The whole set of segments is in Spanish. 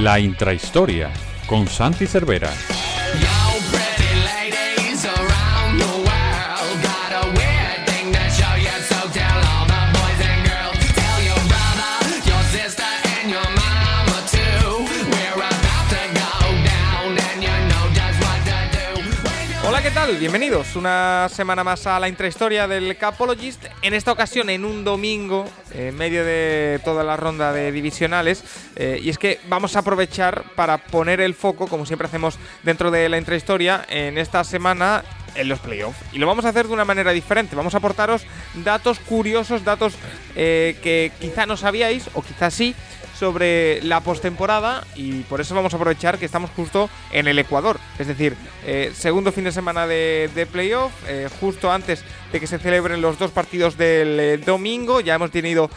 La intrahistoria con Santi Cervera. Bienvenidos una semana más a la intrahistoria del Capologist. En esta ocasión, en un domingo, en medio de toda la ronda de divisionales. eh, y es que vamos a aprovechar para poner el foco, como siempre hacemos dentro de la intrahistoria, en esta semana en los playoffs. Y lo vamos a hacer de una manera diferente. Vamos a aportaros datos curiosos, datos eh, que quizá no sabíais, o quizá sí, sobre la postemporada y por eso vamos a aprovechar que estamos justo en el Ecuador. Es decir, eh, segundo fin de semana de, de playoff, eh, justo antes de que se celebren los dos partidos del eh, domingo. Ya hemos tenido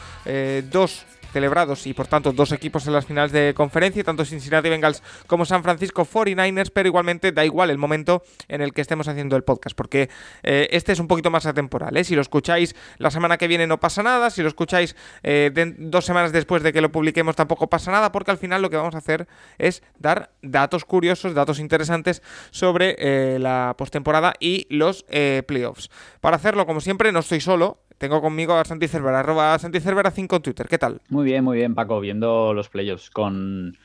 dos celebrados y por tanto dos equipos en las finales de conferencia, tanto Cincinnati Bengals como San Francisco 49ers, pero igualmente da igual el momento en el que estemos haciendo el podcast, porque eh, este es un poquito más atemporal. ¿eh? Si lo escucháis la semana que viene no pasa nada, si lo escucháis eh, dos semanas después de que lo publiquemos tampoco pasa nada, porque al final lo que vamos a hacer es dar datos curiosos, datos interesantes sobre eh, la postemporada y los playoffs. Para hacerlo, como siempre, no estoy solo. Tengo conmigo a Santi Cervera, arroba Santi Cervera 5 en Twitter. ¿Qué tal? Muy bien, muy bien, Paco, viendo los playoffs con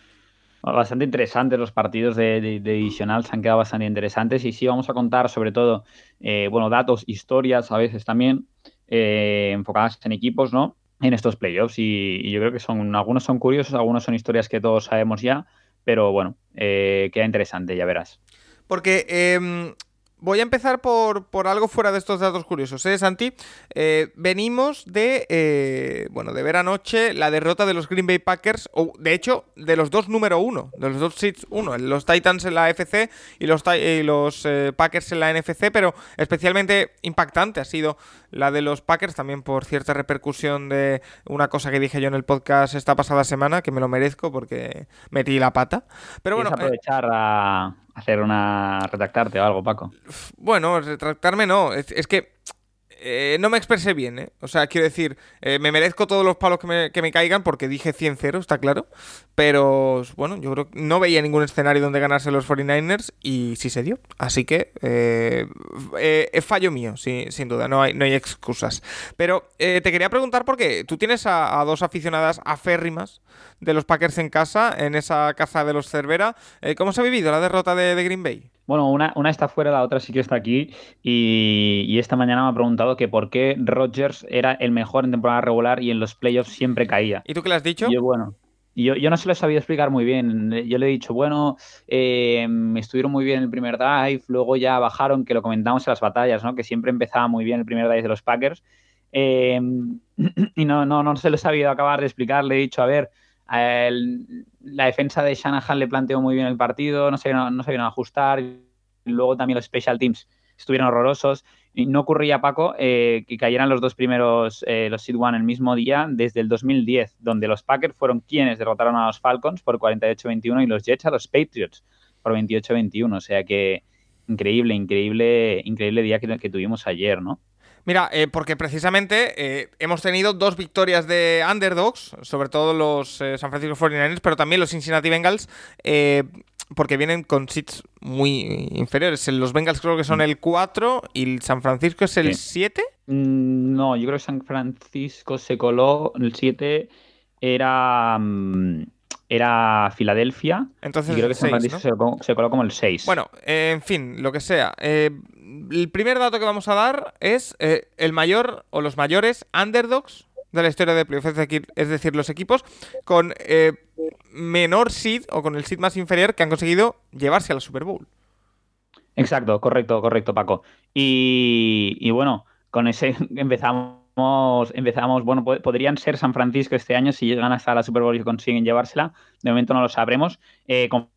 bastante interesantes los partidos de, de- de divisional, se han quedado bastante interesantes y sí vamos a contar sobre todo, eh, bueno, datos, historias a veces también eh, enfocadas en equipos, ¿no? En estos playoffs y, y yo creo que son algunos son curiosos, algunos son historias que todos sabemos ya, pero bueno, eh, queda interesante, ya verás. Porque em, voy a empezar por, por algo fuera de estos datos curiosos, ¿eh, Santi? Eh, venimos de, eh, bueno, de ver anoche la derrota de los Green Bay Packers, o de hecho, de los dos número uno, de los dos seeds uno, los Titans en la FC y los, y los eh, Packers en la NFC, pero especialmente impactante ha sido la de los Packers, también por cierta repercusión de una cosa que dije yo en el podcast esta pasada semana, que me lo merezco porque metí la pata. Pero bueno, ¿Quieres eh, aprovechar a hacer una... retractarte o algo, Paco? Bueno, retractarme no. Es, es que eh, no me expresé bien, ¿eh? O sea, quiero decir, eh, me merezco todos los palos que me, que me caigan porque dije 100-0, está claro. Pero, bueno, yo creo que no veía ningún escenario donde ganarse los 49ers y sí se dio. Así que eh, es fallo mío, sí, sin duda, no hay, no hay excusas. Pero te quería preguntar porque tú tienes a, dos aficionadas aférrimas de los Packers en casa, en esa caza de los Cervera. ¿Cómo se ha vivido la derrota de, de Green Bay? Bueno, una, una está fuera, la otra sí que está aquí. Y, y esta mañana me ha preguntado que por qué Rodgers era el mejor en temporada regular y en los playoffs siempre caía. ¿Y tú qué le has dicho? Y yo, bueno, yo, yo no se lo he sabido explicar muy bien. Yo le he dicho, bueno, eh, estuvieron muy bien el primer drive, luego ya bajaron, que lo comentamos en las batallas, ¿no? Que siempre empezaba muy bien el primer drive de los Packers. Eh, y no, no, no se lo he sabido acabar de explicar. Le he dicho, a ver, la defensa de Shanahan le planteó muy bien el partido, no se, no, vieron a ajustar. Luego también los special teams estuvieron horrorosos. Y no ocurría, Paco, eh, que cayeran los dos primeros, eh, los Seed One, el mismo día desde el 2010, donde los Packers fueron quienes derrotaron a los Falcons por 48-21 y los Jets a los Patriots por 28-21. O sea que increíble, increíble, increíble día que tuvimos ayer, ¿no? Mira, eh, porque precisamente eh, hemos tenido dos victorias de underdogs, sobre todo los eh, San Francisco 49ers, pero también los Cincinnati Bengals, porque vienen con seats muy inferiores. Los Bengals creo que son el 4 y el San Francisco es el Sí. 7. Mm, No, yo creo que San Francisco se coló, el 7 era, mm, era Filadelfia. Entonces, y creo que San seis, Francisco ¿no? se, coló, como el 6. Bueno, eh, en fin, lo que sea. Eh, el primer dato que vamos a dar es eh, el mayor o los mayores underdogs de la historia de playoffs, es decir, es decir los equipos con eh, menor seed o con el seed más inferior que han conseguido llevarse a la Super Bowl. Exacto, correcto, correcto, Paco. Y, y bueno, con ese empezamos, empezamos, bueno, po- podrían ser San Francisco este año si llegan hasta la Super Bowl y consiguen llevársela. De momento no lo sabremos. Eh, con-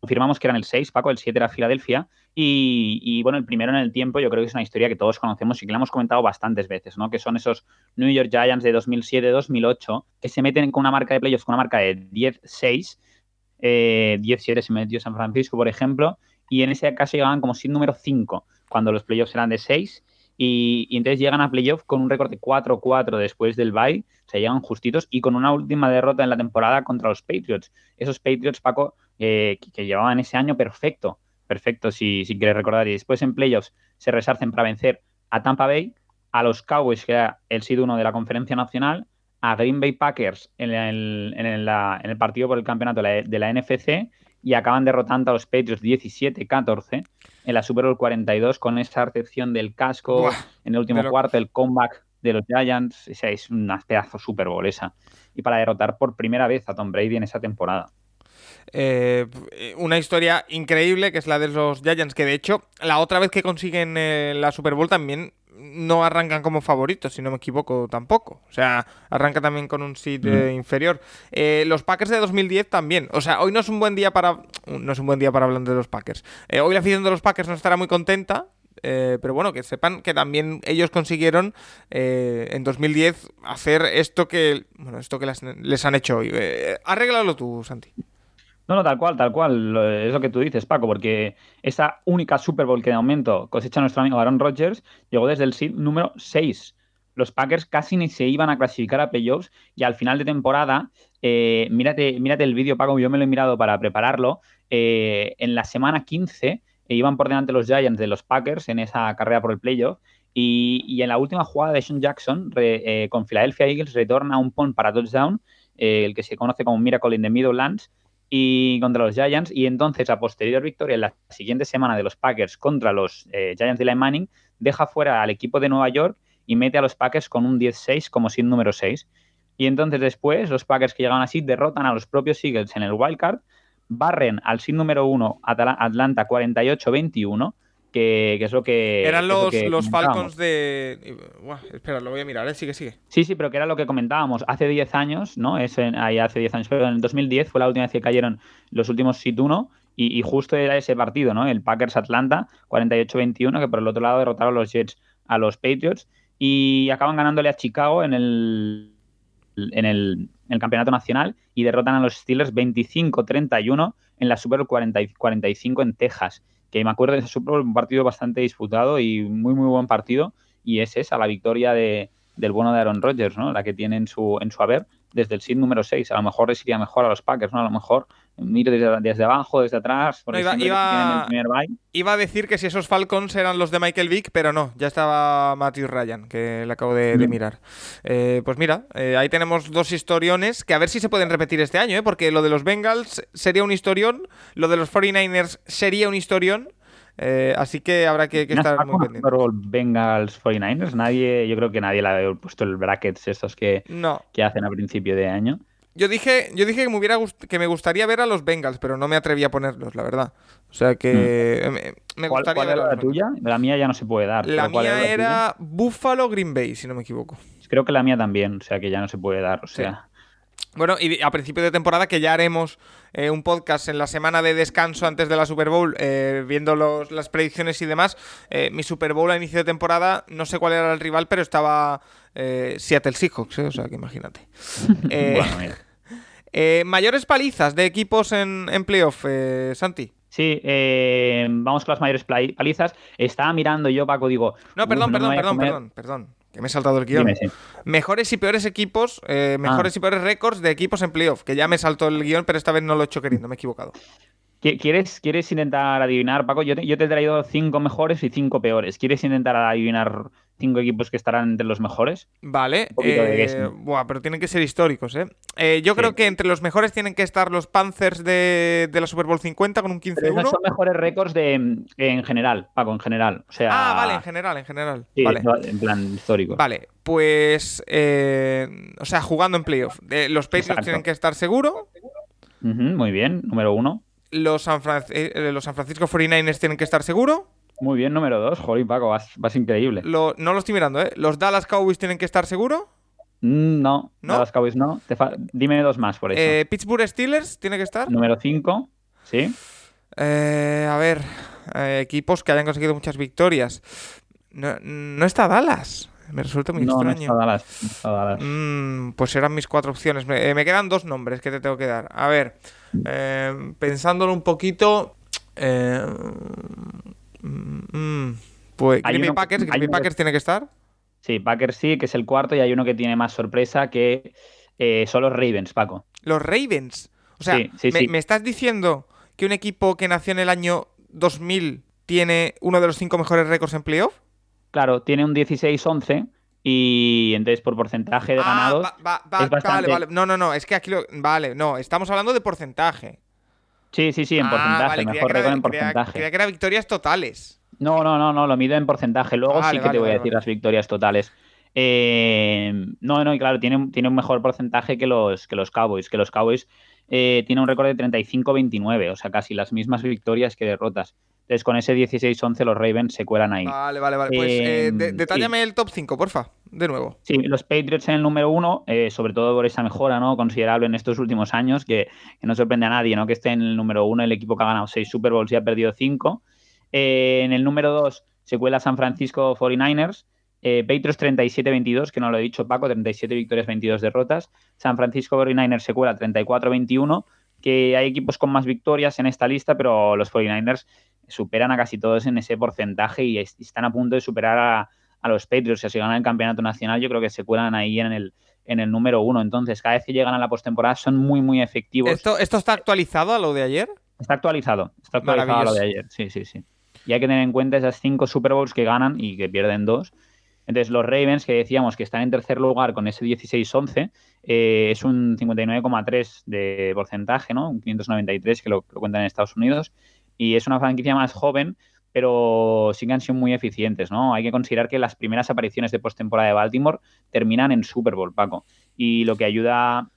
confirmamos que eran el 6, Paco, el 7 era Filadelfia. Y, bueno, el primero en el tiempo yo creo que es una historia que todos conocemos y que la hemos comentado bastantes veces, ¿no? Que son esos New York Giants de 2007-2008 que se meten con una marca de playoffs, con una marca de 10-6. Eh, 10-7 se metió San Francisco, por ejemplo, y en ese caso llegaban como sin número 5, cuando los playoffs eran de 6. Y, entonces llegan a playoff con un récord de 4-4 después del bye, se llegan justitos y con una última derrota en la temporada contra los Patriots. Esos Patriots, Paco, eh, que, llevaban ese año perfecto, perfecto, si, si quieres recordar. Y después en playoffs se resarcen para vencer a Tampa Bay, a los Cowboys, que era el sido uno de la Conferencia Nacional, a Green Bay Packers en el, en el, partido por el campeonato de la, NFC y acaban derrotando a los Patriots 17-14 en la Super Bowl 42 con esa recepción del casco en el último cuarto, el comeback de los Giants. Es una pedazo Super Bowl esa. Y para derrotar por primera vez a Tom Brady en esa temporada. Eh, una historia increíble que es la de los Giants, que de hecho la otra vez que consiguen eh, la Super Bowl también no arrancan como favoritos, si no me equivoco tampoco. O sea, arranca también con un seed eh, inferior. Eh, los Packers de 2010 también. O sea, hoy no es un buen día para. No es un buen día para hablar de los Packers. Eh, hoy la afición de los Packers no estará muy contenta. pero bueno, que sepan que también ellos consiguieron en 2010 hacer esto que. Bueno, esto que les, han hecho hoy. arréglalo tú, Santi. No, no, tal cual, tal cual. Es lo que tú dices, Paco, porque esa única Super Bowl que de momento cosecha nuestro amigo Aaron Rodgers llegó desde el seed número 6. Los Packers casi ni se iban a clasificar a playoffs y al final de temporada, eh, mírate, mírate el vídeo, Paco, yo me lo he mirado para prepararlo. Eh, en la semana 15 eh, iban por delante los Giants de los Packers en esa carrera por el playoff. Y, en la última jugada de Sean Jackson con Philadelphia Eagles retorna un punt para touchdown, el que se conoce como Miracle in the Middlelands, y contra los Giants. Y entonces, a posterior victoria en la siguiente semana de los Packers contra los eh, Giants de Eli Manning, deja fuera al equipo de Nueva York y mete a los Packers con un 10-6 como sin número 6. Y entonces después, los Packers que llegan así derrotan a los propios Eagles en el wildcard, barren al sin número 1 Atlanta 48-21 que, es lo que... Eran los, los Falcons de... espera, lo voy a mirar, ¿eh? sigue, sigue. Sí, sí, pero que era lo que comentábamos hace 10 años, ¿no? Es ahí hace 10 años, pero en el 2010 fue la última vez que cayeron los últimos sit 1 y, justo era ese partido, ¿no? El Packers-Atlanta 48-21, que por el otro lado derrotaron los Jets a los Patriots y acaban ganándole a Chicago en el, en el, campeonato nacional y derrotan a los Steelers 25-31 en la Super 40, 45 en Texas que me acuerdo de un partido bastante disputado y muy, muy buen partido, y es esa, la victoria de, del bueno de Aaron Rodgers, ¿no? La que tiene en su, en su haber desde el seed número 6. A lo mejor les iría mejor a los Packers, ¿no? A lo mejor miro desde, abajo, desde atrás. iba, iba, a decir que si esos Falcons eran los de Michael Vick, pero no, ya estaba Matthew Ryan, que le acabo de, mirar. Eh, pues mira, eh, ahí tenemos dos historiones que a ver si se pueden repetir este año, ¿eh? porque lo de los Bengals sería un historión, lo de los 49ers sería un historión. Eh, así que habrá que, estar muy pendiente. Bengals 49ers, nadie, yo creo que nadie le ha puesto el brackets estos que, que hacen a principio de año. Yo dije, yo dije que me hubiera que me gustaría ver a los Bengals, pero no me atreví a ponerlos, la verdad. O sea que mm. me, gustaría ver la tuya? La mía ya no se puede dar. La mía era, Buffalo Green Bay, si no me equivoco. Creo que la mía también, o sea que ya no se puede dar, o sea. Bueno, y a principio de temporada que ya haremos eh, un podcast en la semana de descanso antes de la Super Bowl, eh, viendo las predicciones y demás. Eh, mi Super Bowl a inicio de temporada, no sé cuál era el rival, pero estaba Seattle Seahawks, o sea que imagínate. mayores palizas de equipos en, en playoff, Santi. Sí, vamos con las mayores palizas. Estaba mirando yo, Paco, digo. No, perdón, perdón, perdón, perdón, perdón que me he saltado el guion. Mejores y peores equipos, eh, mejores ah. y peores récords de equipos en playoff, que ya me saltó el guion, pero esta vez no lo he hecho queriendo, me he equivocado. ¿Quieres, ¿Quieres intentar adivinar, Paco? Yo te, yo te he traído cinco mejores y cinco peores. ¿Quieres intentar adivinar cinco equipos que estarán entre los mejores? Vale. Eh, buah, pero tienen que ser históricos, ¿eh? eh yo creo que entre los mejores tienen que estar los Panthers de, la Super Bowl 50 con un 15-1. son mejores récords de, en general, Paco, en general. O sea, ah, vale, en general, en general. Sí, vale. en plan histórico. Vale, pues. Eh, o sea, jugando en playoff. los Patriots tienen que estar seguro. muy bien, número uno. Los San, los San Francisco 49ers tienen que estar seguro. Muy bien, número dos. Joder, Paco, vas, increíble. no lo estoy mirando, ¿eh? ¿Los Dallas Cowboys tienen que estar seguro? Mm, no, ¿No? Dallas Cowboys no. Dime dos más por eso. Eh, ¿Pittsburgh Steelers tiene que estar? Número cinco, sí. Eh, a ver, eh, equipos que hayan conseguido muchas victorias. No, está Dallas. Me resulta muy extraño. No está Dallas. No está Dallas. Mm, pues eran mis cuatro opciones. Me, me, quedan dos nombres que te tengo que dar. A ver, pensándolo un poquito. Mm, Pues Green Bay Packers, Green Bay Packers tiene que estar. Sí, Packers sí, que es el cuarto, y hay uno que tiene más sorpresa que eh, son los Ravens, Paco. Los Ravens. O sea, me, estás diciendo que un equipo que nació en el año 2000 tiene uno de los cinco mejores récords en playoff? Claro, tiene un 16-11 y entonces por porcentaje de ah, ganados. Vale, vale. No, no, no, es que aquí lo. Vale, no, estamos hablando de porcentaje. Sí, sí, sí, en ah, porcentaje. mejor récord en porcentaje. Creía que era victorias totales. No, no, no, no, lo mido en porcentaje. Luego sí que te voy a decir las victorias totales. Eh, no, no, y claro, tiene, tiene un mejor porcentaje que los, que los Cowboys. Que los Cowboys eh, tiene un récord de 35-29, o sea, casi las mismas victorias que derrotas. Entonces, con ese 16-11 los Ravens se cuelan ahí. Vale, vale, vale. Pues eh, em, detállame el top 5, porfa, de nuevo. Sí, los Patriots en el número 1, eh, sobre todo por esa mejora ¿no? considerable en estos últimos años, que, no sorprende a nadie ¿no? que esté en el número 1, el equipo que ha ganado 6 Super Bowls y ha perdido 5. en el número 2 se cuela San Francisco 49ers. Eh, Patriots 37-22, que no lo he dicho Paco, 37 victorias, 22 derrotas. San Francisco 49ers se cuela 34-21, que hay equipos con más victorias en esta lista, pero los 49ers superan a casi todos en ese porcentaje y están a punto de superar a, los Patriots. Si ganan el campeonato nacional, yo creo que se cuelan ahí en el, en el número uno. Entonces, cada vez que llegan a la postemporada son muy, muy efectivos. ¿Esto, ¿Esto está actualizado a lo de ayer? Está actualizado, está actualizado a lo de ayer, sí, sí, sí. Y hay que tener en cuenta esas cinco Super Bowls que ganan y que pierden dos entonces, los Ravens, que decíamos que están en tercer lugar con ese 16-11, eh, es un 59,3 de porcentaje, ¿no? Un 593 que lo, cuentan en Estados Unidos. Y es una franquicia más joven, pero sí que han sido muy eficientes, ¿no? Hay que considerar que las primeras apariciones de postemporada de Baltimore terminan en Super Bowl, Paco. Y lo que ayuda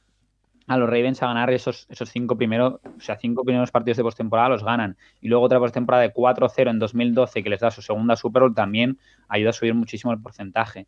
a los Ravens a ganar esos, esos cinco primeros, o sea, cinco primeros partidos de postemporada los ganan. Y luego otra postemporada de 4-0 en 2012 que les da su segunda Super Bowl también ayuda a subir muchísimo el porcentaje.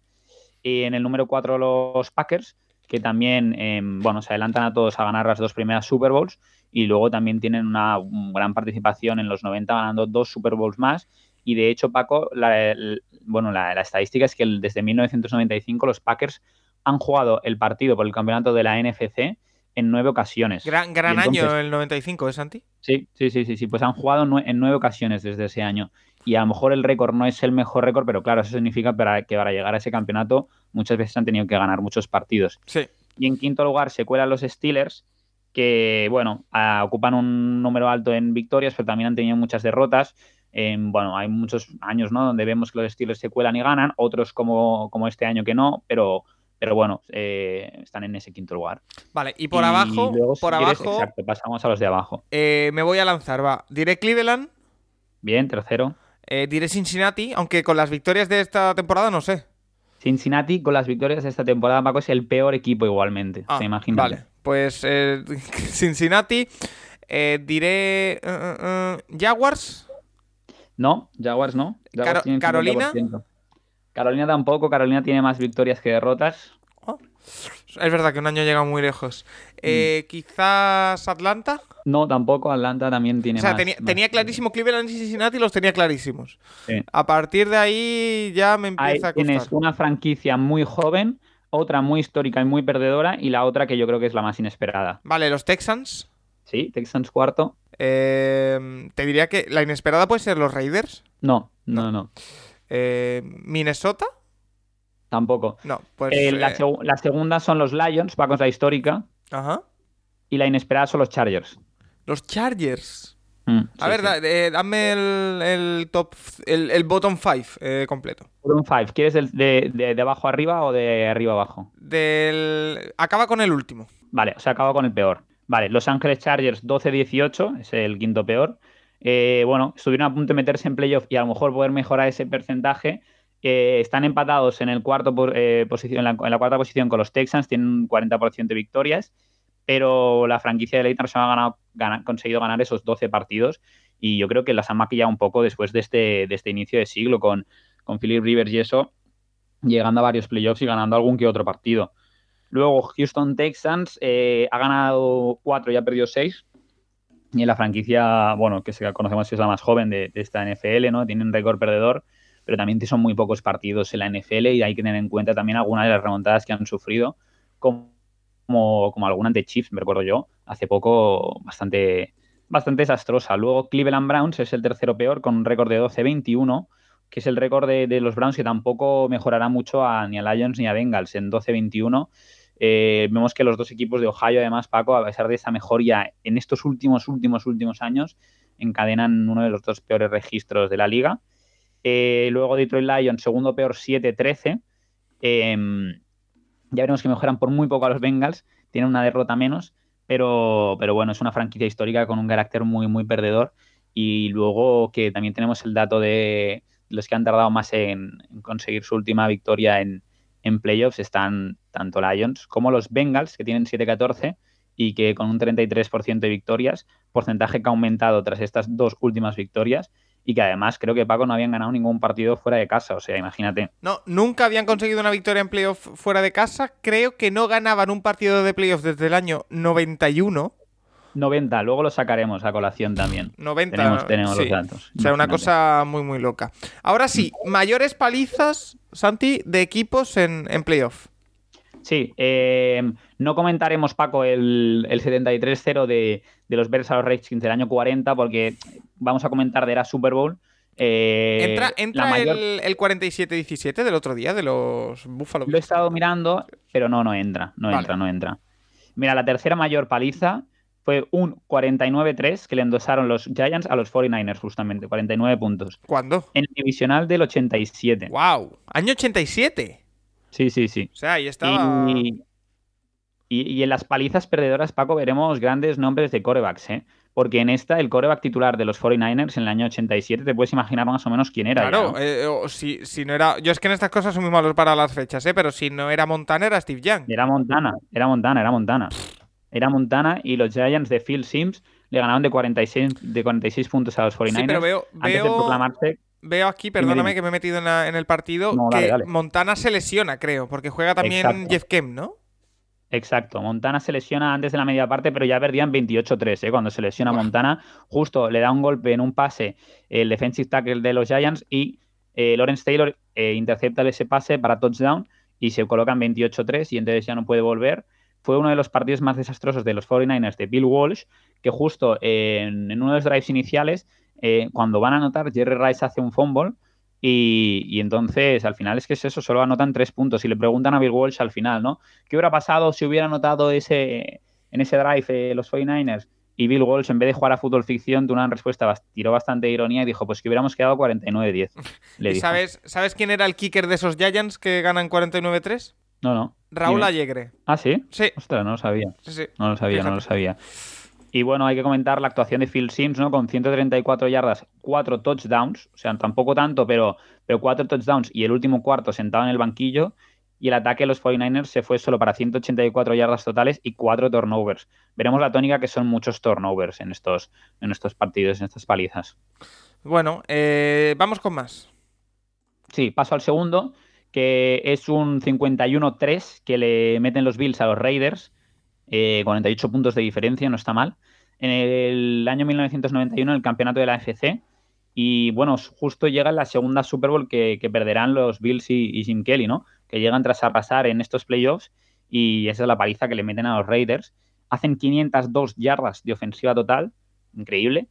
Y en el número 4 los Packers, que también, em, bueno, se adelantan a todos a ganar las dos primeras Super Bowls y luego también tienen una gran participación en los 90 ganando dos Super Bowls más. Y de hecho, Paco, la, bueno, la, la estadística es que desde 1995 los Packers han jugado el partido por el campeonato de la NFC en nueve ocasiones. Gran, gran año el 95, ¿es Santi? Sí, sí, sí, sí, sí, pues han jugado en nueve ocasiones desde ese año. Y a lo mejor el récord no es el mejor récord, pero claro, eso significa que para llegar a ese campeonato muchas veces han tenido que ganar muchos partidos. Sí. Y en quinto lugar se cuelan los Steelers, que, bueno, ocupan un número alto en victorias, pero también han tenido muchas derrotas. bueno, hay muchos años, ¿no? Donde vemos que los Steelers se cuelan y ganan, otros como, como este año que no, pero pero bueno, eh, están en ese quinto lugar. Vale, y por abajo, por abajo. exacto, pasamos a los de abajo. Eh, me voy a lanzar, va. Diré Cleveland. Bien, tercero. Eh, diré Cincinnati, aunque con las victorias de esta temporada no sé. Cincinnati, con las victorias de esta temporada, Paco, es el peor equipo igualmente. Ah, Vale, pues Cincinnati. diré Jaguars. No, Jaguars no. Carolina. Carolina tampoco, Carolina tiene más victorias que derrotas. Oh, es verdad que un año llega muy lejos. Eh, mm. ¿Quizás Atlanta? No, tampoco. Atlanta también tiene o sea, tenía, clarísimo Cleveland y Cincinnati los tenía clarísimos. A partir de ahí ya me empieza a costar. Tienes una franquicia muy joven, otra muy histórica y muy perdedora, y la otra que yo creo que es la más inesperada. Vale, los Texans. Sí, Texans cuarto. Eh, te diría que la inesperada puede ser los Raiders. no, no. no. Eh, ¿Minnesota? Tampoco. No, pues. Eh, la, segunda son los Lions, va con la histórica. Ajá. Y la inesperada son los Chargers. Los Chargers. Mm, a ver, eh, dame el, top, el, bottom 5 completo. Bottom 5, ¿quieres de, de, abajo arriba o de arriba abajo? Del... Acaba con el último. Vale, o sea, acaba con el peor. Vale, Los Ángeles Chargers 12-18, es el quinto peor. Eh, bueno, estuvieron a punto de meterse en playoff y a lo mejor poder mejorar ese porcentaje. Eh, están empatados en, el cuarto eh, posición, en la, cuarta posición con los Texans, tienen un 40% de victorias, pero la franquicia de Leighton se ha ganado, conseguido ganar esos 12 partidos y yo creo que las han maquillado un poco después de este, de este inicio de siglo con, con Philip Rivers y eso, llegando a varios playoffs y ganando algún que otro partido. Luego Houston Texans ha ganado 4 y ha perdido 6, y en la franquicia, bueno, que conocemos que es la más joven de, esta NFL, ¿no? Tienen récord perdedor, pero también son muy pocos partidos en la NFL y hay que tener en cuenta también algunas de las remontadas que han sufrido, como, como alguna ante Chiefs, me recuerdo yo, hace poco bastante, bastante desastrosa. Luego Cleveland Browns es el tercero peor con un récord de 12-21, que es el récord de, los Browns, que tampoco mejorará mucho a, ni a Lions ni a Bengals en 12-21. Eh, vemos que los dos equipos de Ohio, además, Paco, a pesar de esa mejoría en estos últimos, últimos, últimos años, encadenan uno de los dos peores registros de la liga. Eh, luego Detroit Lions, segundo peor, 7-13. Em, ya veremos que mejoran por muy poco a los Bengals, tienen una derrota menos, pero, pero bueno, es una franquicia histórica con un carácter muy, muy perdedor. Y luego que también tenemos el dato de los que han tardado más en, conseguir su última victoria en, en, playoffs están tanto Lions como los Bengals, que tienen 7-14 y que con un 33% de victorias, porcentaje que ha aumentado tras estas dos últimas victorias y que además creo que Paco no habían ganado ningún partido fuera de casa, o sea, imagínate. No, nunca habían conseguido una victoria en playoff fuera de casa, creo que no ganaban un partido de playoff desde el año 91. 90, luego lo sacaremos a colación también. 90. Tenemos, los datos. O sea, una cosa muy, muy loca. Ahora sí, mayores palizas, Santi, de equipos en, en playoff. Sí, eh, no comentaremos, Paco, el, el 73-0 de, de, los Bears a los Redskins del año 40, porque vamos a comentar de la Super Bowl. Eh, ¿Entra, el, 47-17 del otro día de los Buffalo Lo he estado mirando, pero no, no entra, no entra, no entra. Mira, la tercera mayor paliza fue un 49-3 que le endosaron los Giants a los 49ers, justamente, 49 puntos. ¿Cuándo? En el divisional del 87. ¡Wow! ¿Año 87? Sí, sí, sí. O sea, ahí estaba. Y, en las palizas perdedoras, Paco, veremos grandes nombres de corebacks, ¿eh? Porque en esta, el coreback titular de los 49ers en el año 87, te puedes imaginar más o menos quién era. Claro, eh, si, si, no era. Yo es que en estas cosas soy muy malo para las fechas, ¿eh? Pero si no era Montana, era Steve Young. Era Montana, era Montana, era Montana. Era Montana y los Giants de Phil Sims le ganaron de 46, de 46 puntos a los 49ers. Sí, pero veo, antes de proclamarse veo aquí, perdóname que me he metido en, el partido, que Montana se lesiona, creo, porque juega también Jeff Kemp, ¿no? Exacto, Montana se lesiona antes de la media parte, pero ya perdían 28-3, ¿eh? cuando se lesiona Montana, justo le da un golpe en un pase el defensive tackle de los Giants y eh, Lawrence Taylor eh, intercepta ese pase para touchdown y se colocan 28-3 y entonces ya no puede volver. Fue uno de los partidos más desastrosos de los 49ers de Bill Walsh, que justo en, en uno de los drives iniciales eh, cuando van a anotar, Jerry Rice hace un fumble y, entonces al final es que es eso, solo anotan tres puntos. Y le preguntan a Bill Walsh al final, ¿no? ¿Qué hubiera pasado si hubiera anotado ese, en ese drive eh, los 49ers? Y Bill Walsh, en vez de jugar a fútbol ficción, tuvo una respuesta, tiró bastante ironía y dijo, pues que hubiéramos quedado 49-10. ¿Y sabes, sabes quién era el kicker de esos Giants que ganan 49-3? No, no. Raúl Allegre. ¿Ah, sí? Sí. Ostras, no lo sabía. Sí, sí. No lo sabía, no lo sabía. Y bueno, hay que comentar la actuación de Phil Sims, ¿no? Con 134 yardas, 4 touchdowns, o sea, tampoco tanto, pero, pero 4 touchdowns y el último cuarto sentado en el banquillo. Y el ataque de los 49ers se fue solo para 184 yardas totales y 4 turnovers. Veremos la tónica que son muchos turnovers en estos, en estos partidos, en estas palizas. Bueno, eh, vamos con más. Sí, paso al segundo, que es un 51-3 que le meten los Bills a los Raiders. 48 eh, puntos de diferencia, no está mal. En el año 1991, el campeonato de la FC. Y bueno, justo llega la segunda Super Bowl que, perderán los Bills y, Jim Kelly, ¿no? Que llegan tras arrasar en estos playoffs y esa es la paliza que le meten a los Raiders. Hacen 502 yardas de ofensiva total, increíble.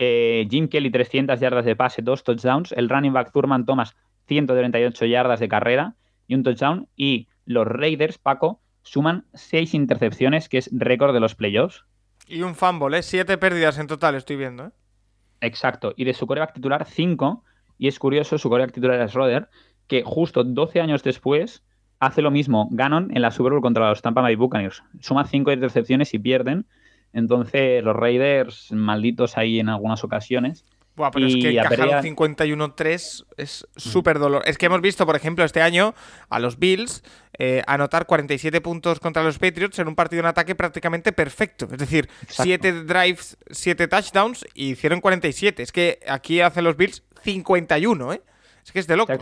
Eh, Jim Kelly 300 yardas de pase, dos touchdowns. El running back Thurman Thomas 138 yardas de carrera y un touchdown. Y los Raiders, Paco, suman seis intercepciones, que es récord de los playoffs. Y un fumble, ¿eh? Siete pérdidas en total, estoy viendo, ¿eh? Exacto. Y de su coreback titular, cinco. Y es curioso, su coreback titular es Roder, que justo 12 años después hace lo mismo. Ganan en la Super Bowl contra los Tampa Bay Buccaneers. Suma cinco intercepciones y pierden. Entonces, los Raiders, malditos ahí en algunas ocasiones. Buah, pero es que encajar un 51-3 es súper dolor. Es que hemos visto, por ejemplo, este año a los Bills eh, anotar 47 puntos contra los Patriots en un partido en ataque prácticamente perfecto. Es decir, 7 drives, 7 touchdowns y hicieron 47. Es que aquí hacen los Bills 51, ¿eh? Es que es de loco.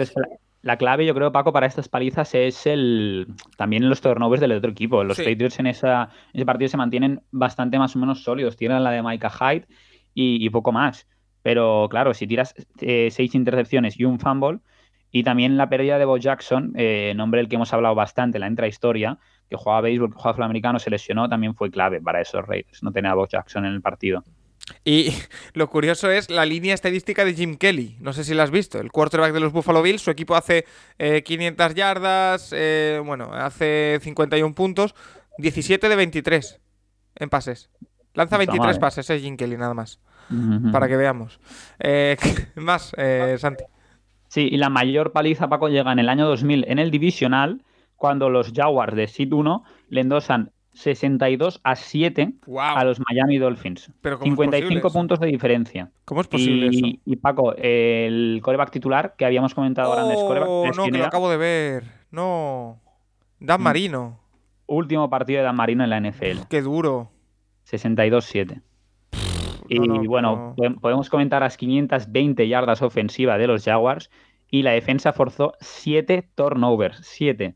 la clave, yo creo, Paco, para estas palizas es el también los turnovers del otro equipo. Los Patriots en, esa, ese partido se mantienen bastante más o menos sólidos. Tienen la de Micah Hyde y poco más. Pero claro, si tiras eh, seis intercepciones y un fumble, y también la pérdida de Bo Jackson, eh, nombre del que hemos hablado bastante, la intrahistoria, que jugaba béisbol, que jugaba afroamericano, se lesionó, también fue clave para esos Raiders, no tener a Bo Jackson en el partido. Y lo curioso es la línea estadística de Jim Kelly. No sé si la has visto. El quarterback de los Buffalo Bills, su equipo hace 500 yardas, bueno, hace 51 puntos, 17 de 23 en pases. Lanza 23 pases, eh, Jim Kelly, nada más. Para que veamos. más, Santi. Sí, y la mayor paliza, Paco, llega en el año 2000 en el divisional, cuando los Jaguars de Seed 1 le endosan 62 a 7 a los Miami Dolphins. 55 puntos de diferencia. ¿Cómo es posible y, eso? Y Paco, el coreback titular que habíamos comentado ahora oh, coreback. No, que lo acabo de ver. No. Dan mm. Marino. Último partido de Dan Marino en la NFL. Qué duro. 62-7. Y bueno, podemos comentar las 520 yardas ofensivas de los Jaguars y la defensa forzó 7 turnovers, 7.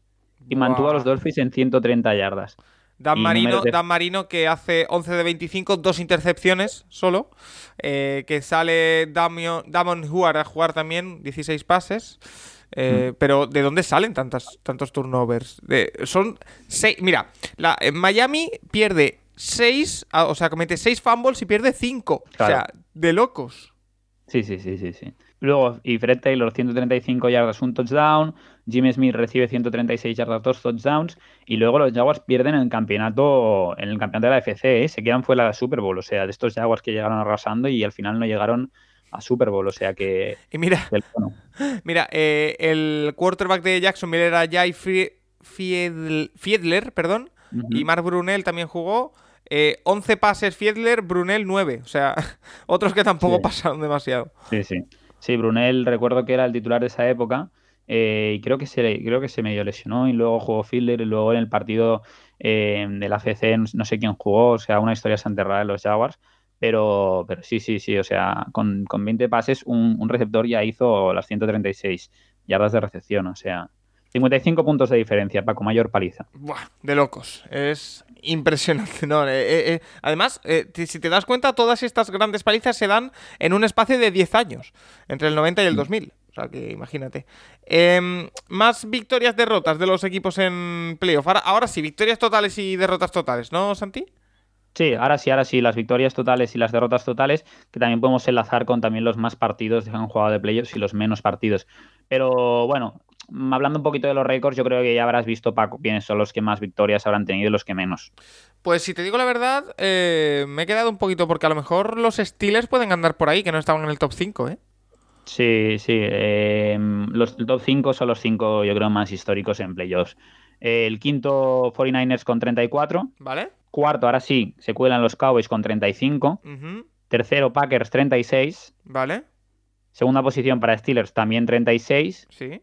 Y mantuvo a los Dolphins en 130 yardas. Dan Marino, Dan Marino que hace 11 de 25, dos intercepciones solo. Eh, que sale Damon, Damon Huard a jugar también, 16 pases. Eh, mm. Pero ¿de dónde salen tantas, tantos turnovers? son seis. Mira, la, Miami pierde 6, ah, o sea, comete 6 fumbles y pierde 5. O sea, de locos. Sí, sí, sí, sí, sí. Luego, y Fred Taylor, 135 yardas, un touchdown. Jimmy Smith recibe 136 yardas, dos touchdowns. Y luego los Jaguars pierden en el campeonato, en el campeonato de la FC, ¿eh? se quedan fuera de Super Bowl. O sea, de estos Jaguars que llegaron arrasando y al final no llegaron a Super Bowl. O sea que. Y mira, mira eh, el quarterback de Jacksonville era Jay Fiedler, perdón. Y Mark Brunel también jugó. 11 eh, pases Fiedler, Brunel 9. O sea, otros que tampoco pasaron demasiado. Sí, sí. Sí, Brunel recuerdo que era el titular de esa época. Eh, y creo que se creo que se medio lesionó y luego jugó Fiedler y luego en el partido eh, de la FC no sé quién jugó, o sea, una historia enterrada de los Jaguars. Pero, pero sí, sí, sí, o sea, con, con 20 pases un, un, receptor ya hizo las 136 yardas de recepción, o sea, 55 puntos de diferencia, Paco, mayor paliza. Buah, de locos. Es impresionante. No, eh, eh, eh, además, si te das cuenta, todas estas grandes palizas se dan en un espacio de 10 años, entre el 90 y el 2000. Mm. O sea que imagínate. Em, más victorias, derrotas de los equipos en playoff. Ahora, ahora sí, victorias totales y derrotas totales, ¿no, Santi? Sí, ahora sí, ahora sí, las victorias totales y las derrotas totales, que también podemos enlazar con también los más partidos que han jugado de playoffs y los menos partidos. Pero bueno, hablando un poquito de los récords, yo creo que ya habrás visto, Paco, quiénes son los que más victorias habrán tenido y los que menos. Pues si te digo la verdad, eh, me he quedado un poquito porque a lo mejor los Steelers pueden andar por ahí, que no estaban en el top 5, ¿eh? Sí, sí. Eh, los top 5 son los 5, yo creo, más históricos en playoffs. el quinto, 49ers con 34. Vale. Cuarto, ahora sí, se cuelan los Cowboys con 35. Tercero, Packers 36. Vale. Segunda posición para Steelers también 36. Sí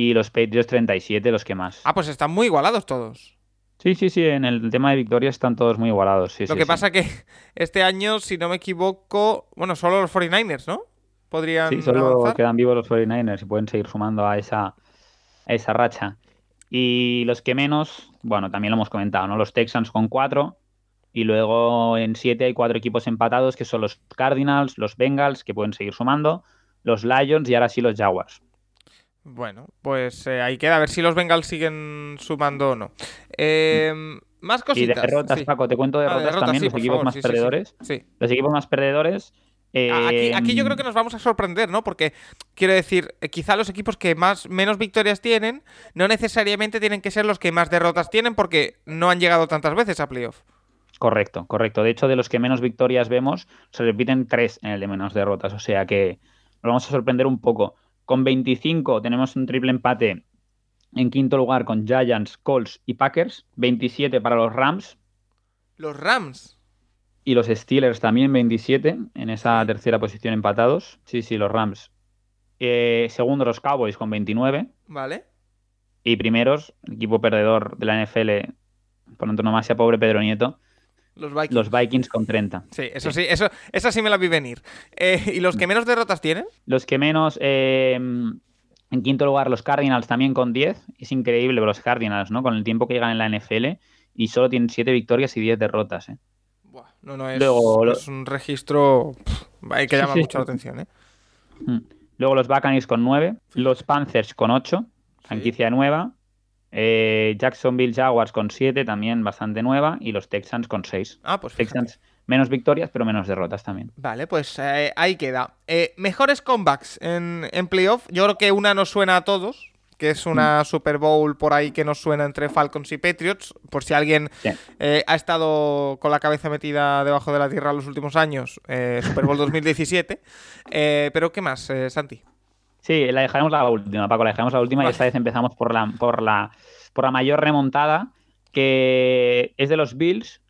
y los Patriots 37 los que más. Ah, pues están muy igualados todos. Sí, sí, sí, en el tema de victorias están todos muy igualados. Sí, Lo que pasa que este año, si no me equivoco, bueno, solo los 49ers, ¿no? Podrían. Sí, solo quedan vivos los 49ers y pueden seguir sumando a esa, a esa racha. Y los que menos, bueno, también lo hemos comentado, ¿no? Los Texans con 4. Y luego en 7 hay cuatro equipos empatados, que son los Cardinals, los Bengals, que pueden seguir sumando, los Lions y ahora sí los Jaguars. Bueno, pues eh, ahí queda, a ver si los Bengals siguen sumando o no. Em, más cositas. Y derrotas, Paco, te cuento ah, derrotas, también, los equipos más perdedores. Los equipos más perdedores. Aquí, yo creo que nos vamos a sorprender, ¿no? Porque quiero decir, eh, quizá los equipos que más menos victorias tienen no necesariamente tienen que ser los que más derrotas tienen porque no han llegado tantas veces a playoff. Correcto, correcto. De hecho, de los que menos victorias vemos, se repiten tres en el de menos derrotas. O sea que nos vamos a sorprender un poco. Con 25 tenemos un triple empate en quinto lugar con Giants, Colts y Packers. 27 para los Rams. Los Rams. Y los Steelers también 27 en esa tercera posición empatados. Sí, sí, los Rams. Eh, segundo los Cowboys con 29. Vale. Y primeros, el equipo perdedor de la NFL, por antonomasia, pobre Pedro Nieto, los Vikings. con 30. Sí, eso sí, eso, esa sí me la vi venir. Eh, ¿Y los que menos derrotas tienen? Los que menos. Eh, en quinto lugar, los Cardinals también con 10. Es increíble los Cardinals, ¿no? Con el tiempo que llegan en la NFL y solo tienen 7 victorias y 10 derrotas, ¿eh? Buah, no, no, es, un registro que llama mucho la atención, ¿eh? Mm. Luego los Buccaneers con 9, los Panthers con 8, franquicia nueva, eh, Jacksonville Jaguars con 7, también bastante nueva, y los Texans con 6. Ah, pues Texans menos victorias, pero menos derrotas también. Vale, pues eh, ahí queda. Eh, mejores comebacks en, en playoff. Yo creo que una nos suena a todos, que es una mm. Super Bowl por ahí que nos suena entre Falcons y Patriots. Por si alguien ha estado con la cabeza metida debajo de la tierra los últimos años, Super Bowl 2017. pero ¿qué más, Santi? Sí, la dejaremos la última, Paco, la dejaremos la última y esta vez empezamos por la, por la, por la mayor remontada, que es de los Bills,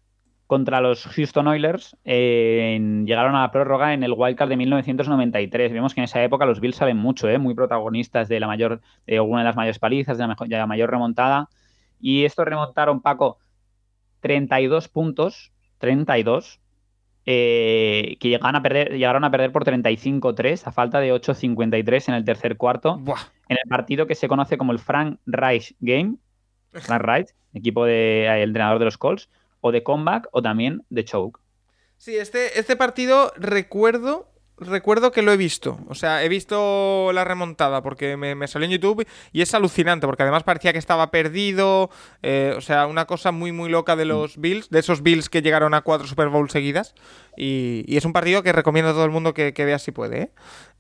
contra los Houston Oilers. llegaron a la prórroga en el Wildcard de 1993. Vemos que en esa época los Bills saben mucho, ¿eh? muy protagonistas de la mayor, de una de las mayores palizas, de la, mayor remontada. Y estos remontaron, Paco, 32 puntos, 32, eh, que llegaron a perder, llegaron a perder por 35-3 a falta de 8-53 en el tercer cuarto, en el partido que se conoce como el Frank Reich Game, Frank Reich, equipo de el entrenador de los Colts, o de comeback o también de choke. Sí, este, este partido recuerdo recuerdo que lo he visto. O sea, he visto la remontada porque me, salió en YouTube y es alucinante porque además parecía que estaba perdido. Eh, o sea, una cosa muy, muy loca de los Bills, de esos Bills que llegaron a cuatro Super Bowl seguidas. Y, es un partido que recomiendo a todo el mundo que, vea si puede. ¿eh?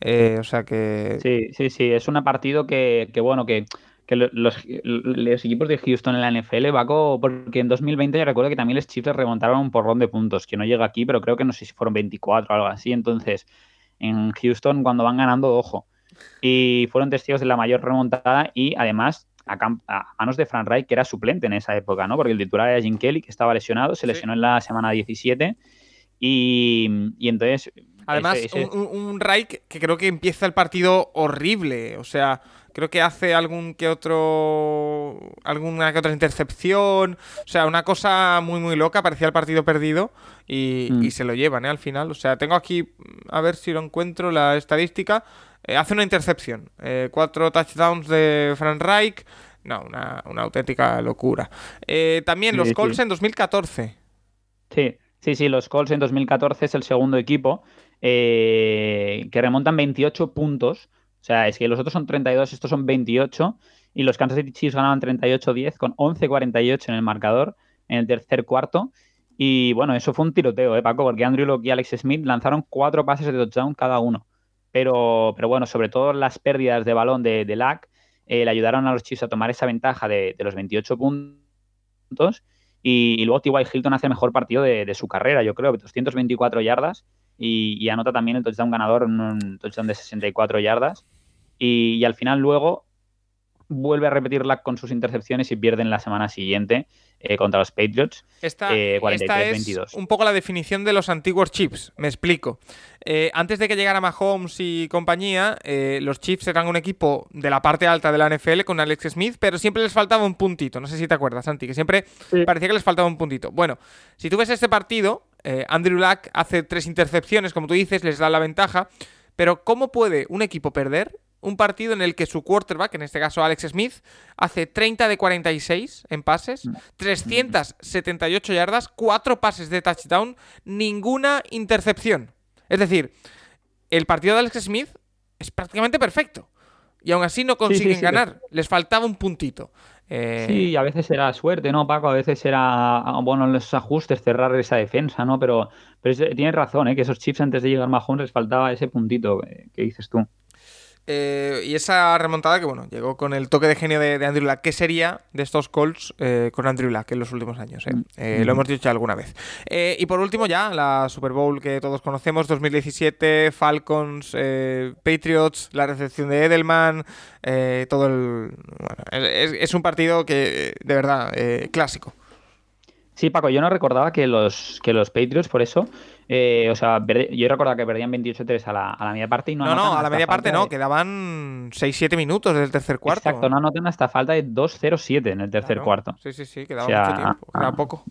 Eh, o sea que. Sí, sí, sí. Es un partido que, que bueno, que que los, equipos de Houston en la NFL, Baco, porque en 2020 yo recuerdo que también los Chiefs remontaron un porrón de puntos, que no llega aquí, pero creo que no sé si fueron 24 o algo así. Entonces, en Houston, cuando van ganando, ojo. Y fueron testigos de la mayor remontada y además a, manos de Frank Reich, que era suplente en esa época, ¿no? Porque el titular era Jim Kelly, que estaba lesionado, se lesionó en la semana 17. Y, y entonces. Además, Un, un Reich que creo que empieza el partido horrible. O sea, creo que hace algún que otro alguna que otra intercepción, o sea, una cosa muy muy loca, parecía el partido perdido y, mm. se lo llevan ¿eh? al final, o sea, tengo aquí a ver si lo encuentro la estadística, eh, hace una intercepción, eh, cuatro touchdowns de Frank Reich, no, una, auténtica locura. también los Colts en 2014. Sí, sí, sí, los Colts en 2014 es el segundo equipo que remontan 28 puntos o sea, es que los otros son 32, estos son 28 y los Kansas City Chiefs ganaban 38-10 con 11-48 en el marcador en el tercer cuarto. Y bueno, eso fue un tiroteo, ¿eh, Paco? Porque Andrew Locke y Alex Smith lanzaron cuatro pases de touchdown cada uno. Pero, pero bueno, sobre todo las pérdidas de balón de, de Lack eh, le ayudaron a los Chiefs a tomar esa ventaja de, los 28 puntos. Y, luego T.Y. Hilton hace el mejor partido de, de, su carrera, yo creo, 224 yardas y, anota también el touchdown ganador, un touchdown de 64 yardas. Y, al final luego vuelve a repetirla con sus intercepciones y pierden la semana siguiente eh, contra los Patriots. Esta, eh, es un poco la definición de los antiguos Chiefs, me explico. Eh, antes de que llegara Mahomes y compañía, los Chiefs eran un equipo de la parte alta de la NFL con Alex Smith, pero siempre les faltaba un puntito. No sé si te acuerdas, Santi, que siempre parecía que les faltaba un puntito. Bueno, si tú ves este partido, eh, Andrew Luck hace tres intercepciones, como tú dices, les da la ventaja. Pero ¿cómo puede un equipo perder un partido en el que su quarterback, en este caso Alex Smith, hace 30 de 46 en pases, 378 yardas, 4 pases de touchdown, ninguna intercepción? Es decir, el partido de Alex Smith es prácticamente perfecto. Y aún así no consiguen ganar. Les faltaba un puntito. Eh, sí, a veces era suerte, ¿no, Paco? A veces era, bueno, los ajustes, cerrar esa defensa, ¿no? Pero, pero tienes razón, ¿eh? Que esos chips antes de llegar a Mahomes les faltaba ese puntito que dices tú. Eh, y esa remontada que, bueno, llegó con el toque de genio de, Andrew Luck. ¿Qué sería de estos Colts eh, con Andrew Luck en los últimos años? Eh? Mm. lo hemos dicho alguna vez. y por último, ya la Super Bowl que todos conocemos, 2017, Falcons, Patriots, la recepción de Edelman, todo el. es, un partido que, de verdad, clásico. Sí, Paco, yo no recordaba que los, que los Patriots, por eso, eh, o sea, yo recordaba que perdían 28-3 a la, a la media parte y no No, no, a la media parte no, quedaban 6-7 minutos del tercer cuarto. Exacto, no anotan hasta falta de 2-0-7 en el tercer cuarto. Sí, sí, sí, quedaba mucho tiempo, quedaba ah, poco.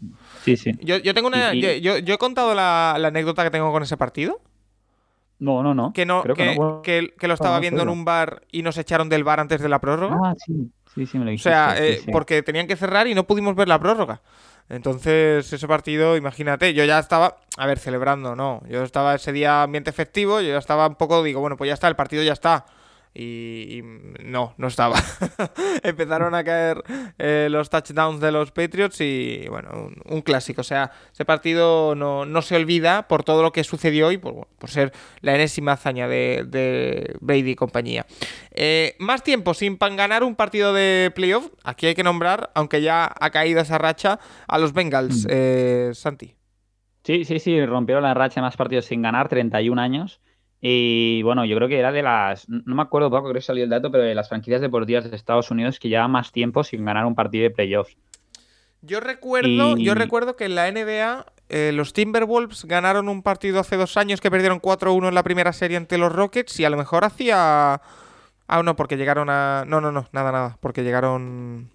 Sí, sí. Yo, yo tengo una. Yo, yo, he contado la, la, anécdota que tengo con ese partido. No, no, no. Que no, que, que, lo estaba viendo en un bar y nos echaron del bar antes de la prórroga. Ah, sí. Sí, sí, me lo dijiste, O sea, eh, porque tenían que cerrar y no pudimos ver la prórroga. Entonces, ese partido, imagínate, yo ya estaba, a ver, celebrando, no. Yo estaba ese día ambiente efectivo, yo ya estaba un poco, digo, bueno, pues ya está, el partido ya está. Y, no, no estaba. Empezaron a caer eh, los touchdowns de los Patriots y bueno, un, clásico. O sea, ese partido no, se olvida por todo lo que sucedió hoy, por, por ser la enésima hazaña de, Brady y compañía. Eh, más tiempo sin ganar un partido de playoff. Aquí hay que nombrar, aunque ya ha caído esa racha, a los Bengals, mm. eh, Santi. Sí, sí, sí, rompieron la racha de más partidos sin ganar, 31 años. Y bueno, yo creo que era de las, no me acuerdo poco, creo que salió el dato, pero de las franquicias deportivas de Estados Unidos que lleva más tiempo sin ganar un partido de playoffs. Yo recuerdo, yo recuerdo que en la NBA eh, los Timberwolves ganaron un partido hace dos años que perdieron 4-1 en la primera serie ante los Rockets y a lo mejor hacía... Ah, no, porque llegaron a... No, no, no, nada, nada, porque llegaron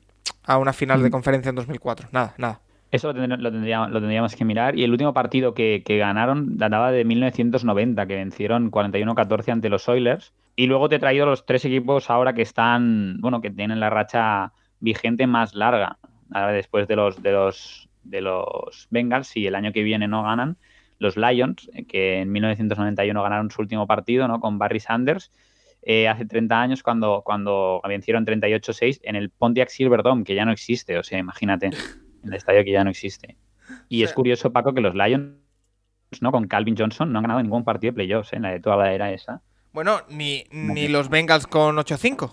a una final de mm. conferencia en 2004. Nada, nada. Eso lo, tendríamos, lo, tendríamos, que mirar. Y el último partido que, ganaron databa de 1990, que vencieron 41-14 ante los Oilers. Y luego te he traído los tres equipos ahora que están, bueno, que tienen la racha vigente más larga. Ahora después de los, de los, de los Bengals, y el año que viene no ganan, los Lions, que en 1991 ganaron su último partido, ¿no? Con Barry Sanders. Eh, hace 30 años cuando, cuando vencieron 38-6 en el Pontiac Silverdome, que ya no existe, o sea, imagínate el estadio que ya no existe. Y es curioso, Paco, que los Lions, ¿no? Con Calvin Johnson no han ganado ningún partido de playoffs, ¿eh? en la de toda la era esa. Bueno, ni, ni los Bengals con 8-5.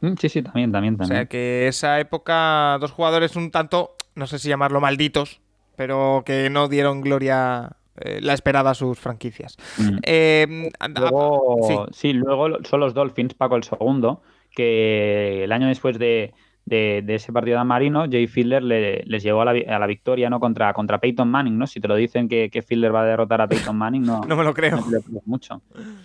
Mm, sí, sí, también, también, también. O sea que esa época, dos jugadores un tanto, no sé si llamarlo malditos, pero que no dieron gloria eh, la esperada a sus franquicias. Mm. Eh, luego, sí. luego son los Dolphins, Paco, el segundo, que el año después de, de, ese partido de Marino, Jay Fielder les llevó a la, victoria ¿no? contra, contra Peyton Manning, ¿no? Si te lo dicen que, que Fielder va a derrotar a Peyton Manning, no, no me lo creo. mucho.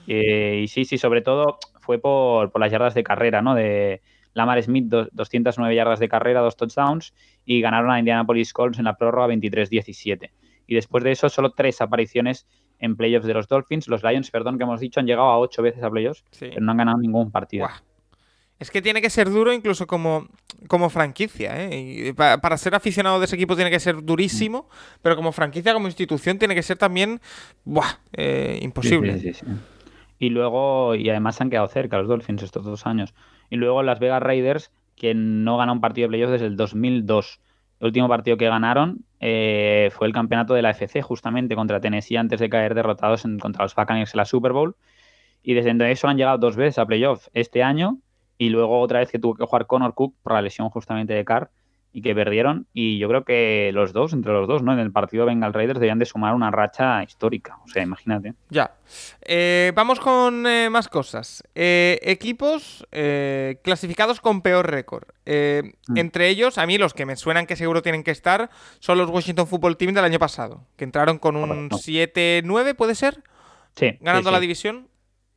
Eh, y sí, sí, sobre todo fue por, las yardas de carrera, ¿no? De Lamar Smith, 209 yardas de carrera, dos touchdowns, y ganaron a Indianapolis Colts en la prórroga 23-17. Y después de eso, solo tres apariciones en playoffs de los Dolphins. Los Lions, perdón, que hemos dicho, han llegado a ocho veces a playoffs, pero no han ganado ningún partido. Es que tiene que ser duro incluso como, como franquicia. ¿eh? para, ser aficionado de ese equipo tiene que ser durísimo, pero como franquicia, como institución, tiene que ser también buah, eh, imposible. Sí, sí, y luego, y además se han quedado cerca los Dolphins estos dos años. Y luego las Vegas Raiders, que no ganan un partido de playoffs desde el 2002. El último partido que ganaron eh, fue el campeonato de la FC, justamente contra Tennessee, antes de caer derrotados en, contra los Buccaneers en la Super Bowl. Y desde entonces han llegado dos veces a playoffs. Este año y luego otra vez que tuvo que jugar Connor Cook por la lesión justamente de Carr y que perdieron. Y yo creo que los dos, entre los dos, ¿no? En el partido Bengal Raiders debían de sumar una racha histórica. O sea, imagínate. Ya. Eh, vamos con eh, más cosas. Eh, equipos clasificados con peor récord. Mm. Entre ellos, a mí los que me suenan que seguro tienen que estar son los Washington Football Team del año pasado, que entraron con un 7-9, ¿puede ser? Sí. Ganando la división.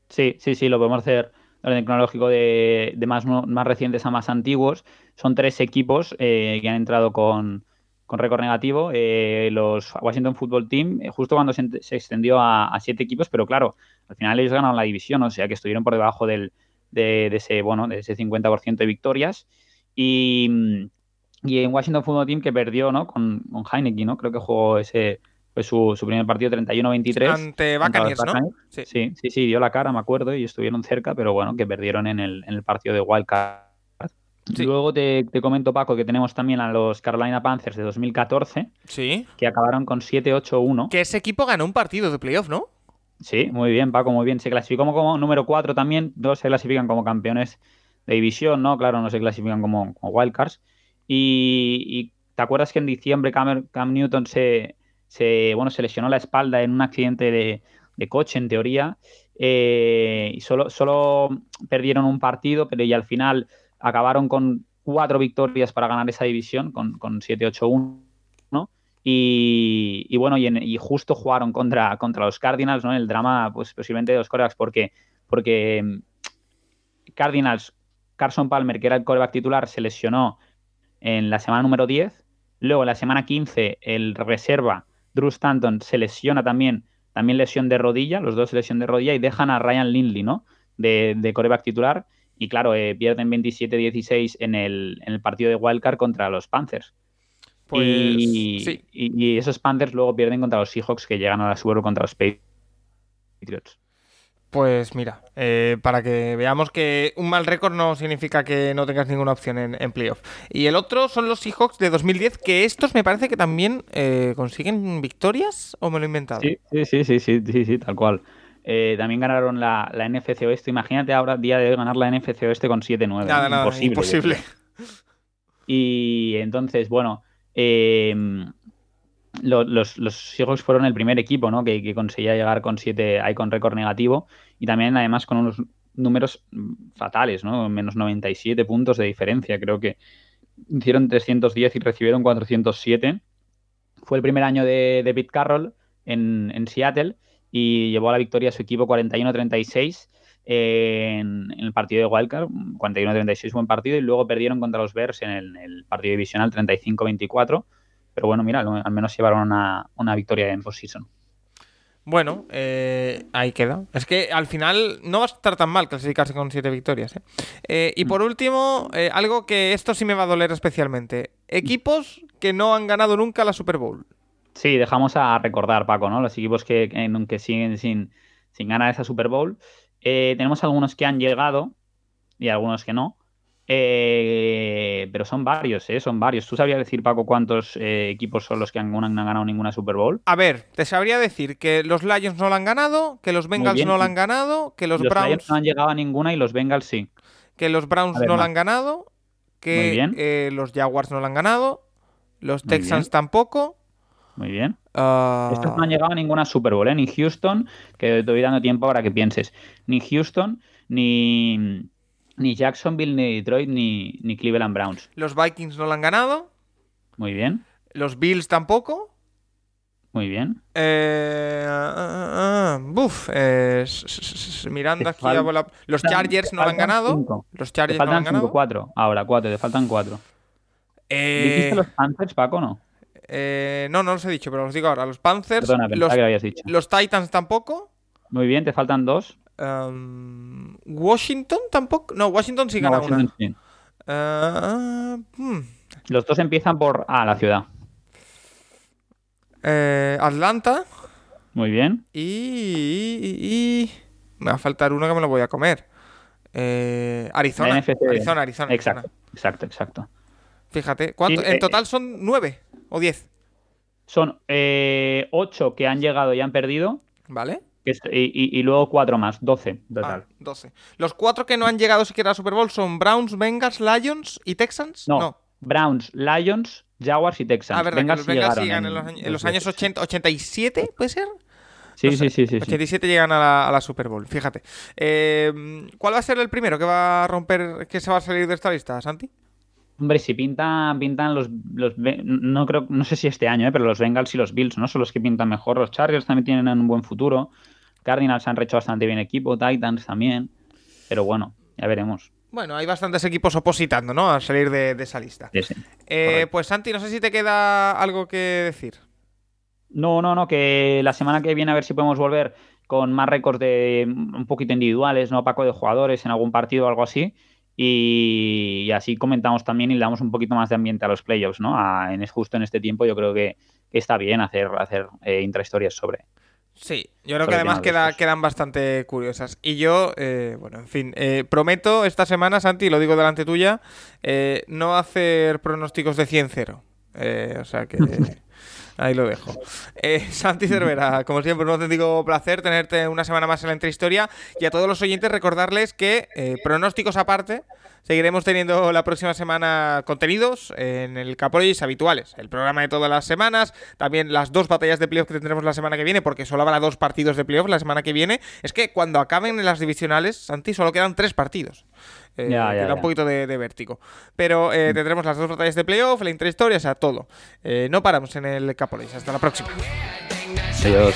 Sí, sí, sí, lo podemos hacer orden cronológico de, más, más recientes a más antiguos, son tres equipos eh, que han entrado con, récord negativo. Eh, los Washington Football Team, eh, justo cuando se, extendió a, siete equipos, pero claro, al final ellos ganaron la división, o sea que estuvieron por debajo del, de, ese, bueno, de ese 50% de victorias. Y, en Washington Football Team que perdió ¿no? con, con Heineken, ¿no? creo que jugó ese fue su, primer partido 31-23. Ante Buccaneers, ¿no? Sí. sí. sí, dio la cara, me acuerdo, y estuvieron cerca, pero bueno, que perdieron en el, en el partido de Wildcard. Luego te, comento, Paco, que tenemos también a los Carolina Panthers de 2014. Sí. Que acabaron con 7-8-1. Que ese equipo ganó un partido de playoff, ¿no? Sí, muy bien, Paco, muy bien. Se clasificó como, número 4 también. Dos se clasifican como campeones de división, ¿no? Claro, no se clasifican como, wildcards. Y, ¿te acuerdas que en diciembre Cam Newton se, se, bueno, se lesionó la espalda en un accidente de, coche, en teoría, eh, y solo, solo perdieron un partido, pero y al final acabaron con cuatro victorias para ganar esa división, con, con 7-8-1. Y, y, bueno, y, justo jugaron contra, contra los Cardinals, ¿no? El drama, pues posiblemente de los corebacks, porque, porque mm, Cardinals, Carson Palmer, que era el coreback titular, se lesionó en la semana número 10. Luego, en la semana 15, el reserva Drew Stanton se lesiona también, también lesión de rodilla, los dos lesión de rodilla, y dejan a Ryan Lindley, ¿no? De, de coreback titular. Y claro, eh, pierden 27-16 en el, en el partido de Wildcard contra los Panthers. Pues, y, esos Panthers luego pierden contra los Seahawks que llegan a la Super contra los Patriots. Pues mira, eh, para que veamos que un mal récord no significa que no tengas ninguna opción en, playoff. Y el otro son los Seahawks de 2010, que estos me parece que también eh, consiguen victorias, ¿o me lo he inventado? Sí, sí, sí, sí, sí, sí, sí tal cual. Eh, también ganaron la, la, NFC Oeste. Imagínate ahora, día de hoy, ganar la NFC Oeste con 7-9. Nada, nada, imposible. imposible. Y entonces, bueno, los, Seahawks fueron el primer equipo ¿no? que, conseguía llegar con 7 hay con récord negativo y también además con unos números fatales, ¿no? menos 97 puntos de diferencia. Creo que hicieron 310 y recibieron 407. Fue el primer año de, de Pete Carroll en, en, Seattle y llevó a la victoria a su equipo 41-36 en, el partido de Wildcard, 41-36 buen partido, y luego perdieron contra los Bears en el, el partido divisional 35-24 pero bueno, mira, al menos llevaron una, una victoria en postseason. Bueno, eh, ahí queda. Es que al final no va a estar tan mal clasificarse con siete victorias. ¿eh? Eh, y por mm. último, algo que esto sí me va a doler especialmente. Equipos que no han ganado nunca la Super Bowl. Sí, dejamos a recordar, Paco, ¿no? Los equipos que, que siguen sin, sin ganar esa Super Bowl. tenemos algunos que han llegado y algunos que no. Eh, pero son varios, ¿eh? Son varios. ¿Tú sabrías decir, Paco, cuántos eh, equipos son los que han, no han ganado ninguna Super Bowl? A ver, te sabría decir que los Lions no la han ganado, que los Bengals no la han ganado, que los, Browns. Lions no han llegado a ninguna y los Bengals sí. Que los Browns no la han ganado, que eh, los Jaguars no la han ganado, los Texans tampoco. Muy bien. Ah. Estos no han llegado a ninguna Super Bowl, ¿eh? Ni Houston, que te voy dando tiempo para que pienses. Ni Houston, ni ni Jacksonville, ni Detroit, ni, ni Cleveland Browns. Los Vikings no lo han ganado. Muy bien. Los Bills tampoco. Muy bien. Eh, uh, buf, eh, mirando aquí a Los Chargers no lo han ganado. Los Chargers te faltan no han ganado. 4. Ahora, 4, te faltan 4. Eh... ¿Dijiste los Panthers, Paco, no? Eh, no, no los he dicho, pero los digo ahora. Los Panthers. Perdona, los, que lo habías dicho. los Titans tampoco. Muy bien, te faltan 2. Washington tampoco. No, Washington sí gana una. Ah, hmm. Los dos empiezan por A, la ciudad. Eh, Atlanta. Muy bien. Y, Me va a faltar uno que me lo voy a comer. Eh, Arizona. Arizona. Arizona, Exacto, exacto, exacto. Fíjate, ¿cuánto? en eh, total son nueve o diez. Son ocho que han llegado y han perdido. Vale. Y, luego cuatro más, 12 total. 12. Ah, Los cuatro que no han llegado siquiera a Super Bowl son Browns, Bengals, Lions y Texans. No. Browns, Lions, Jaguars y Texans. Ah, verdad, Bengals, los Bengals llegan en, los, años 80, 87, ¿puede ser? Sí, sí, sí, sí. 87 llegan a la, Super Bowl, fíjate. Eh, ¿Cuál va a ser el primero que va a romper, que se va a salir de esta lista, Santi? Hombre, si pintan, pintan los, los no creo, no sé si este año, ¿eh? pero los Bengals y los Bills no son los que pintan mejor. Los Chargers también tienen un buen futuro. Cardinals han hecho bastante bien equipo, Titans también. Pero bueno, ya veremos. Bueno, hay bastantes equipos opositando, ¿no? A salir de, esa lista. Eh, pues Santi, no sé si te queda algo que decir. No, no, no, que la semana que viene a ver si podemos volver con más récords de un poquito individuales, ¿no? Paco de jugadores en algún partido o algo así. Y, así comentamos también y le damos un poquito más de ambiente a los playoffs, ¿no? en, justo en este tiempo yo creo que, está bien hacer, hacer eh, intrahistorias sobre, Sí, yo creo que además quedan bastante curiosas. Y yo, eh, bueno, en fin, eh, prometo esta semana, Santi, lo digo delante tuya, eh, no hacer pronósticos de 100-0. o sea que ahí lo dejo. Santi Cervera, como siempre, un auténtico placer tenerte una semana más en la entrehistoria y a todos los oyentes recordarles que, pronósticos aparte, Seguiremos teniendo la próxima semana contenidos en el Capologis habituales, el programa de todas las semanas, también las dos batallas de playoff que tendremos la semana que viene, porque solo habrá dos partidos de playoff la semana que viene. Es que cuando acaben en las divisionales, Santi, solo quedan tres partidos. Eh, queda un poquito de, vértigo. Pero eh, mm. tendremos las dos batallas de playoff, la intrahistoria, o sea, todo. Eh, no paramos en el Capologis. Hasta la próxima. Adiós.